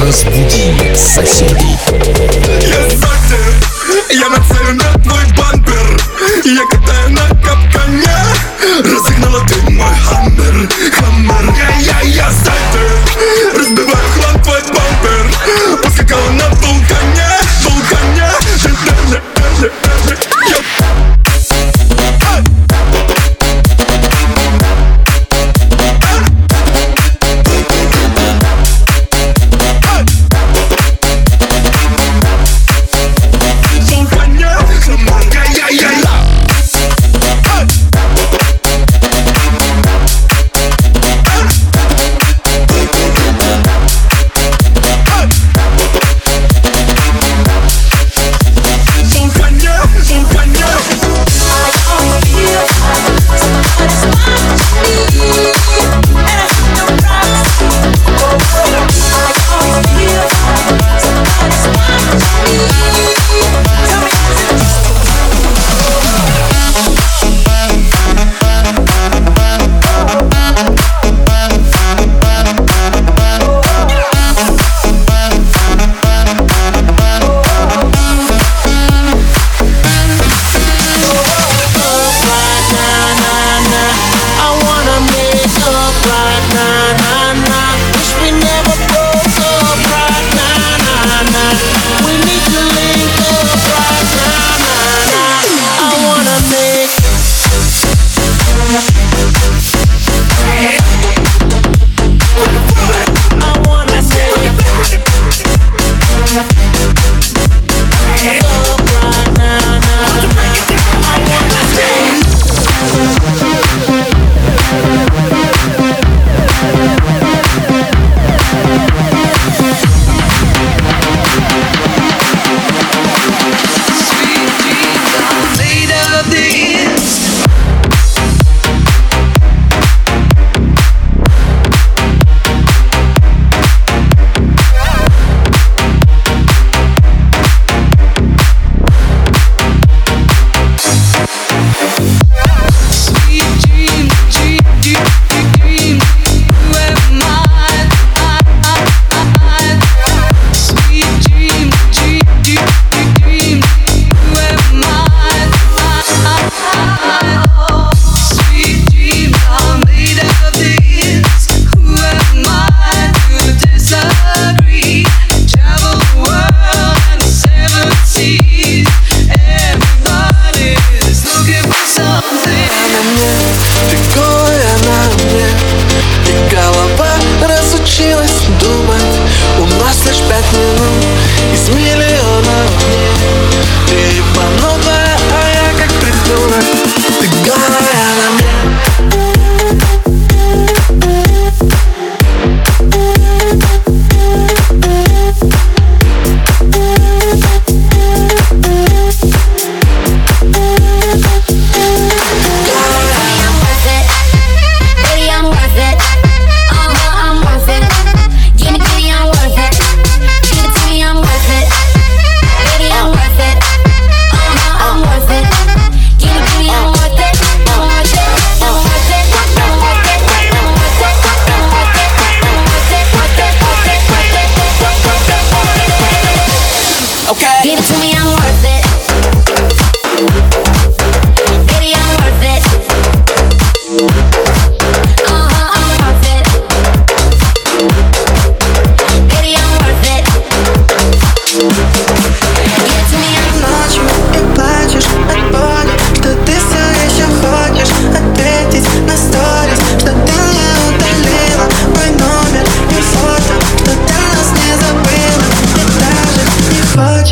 Разбуди соседей. Я сзади, я нацелен на твой бампер. Я катаю на капкане. Разогнала ты мой хаммер, хаммер. Я, я, я сзади.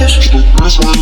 Christmas, Christmas,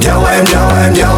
doing, doing, doing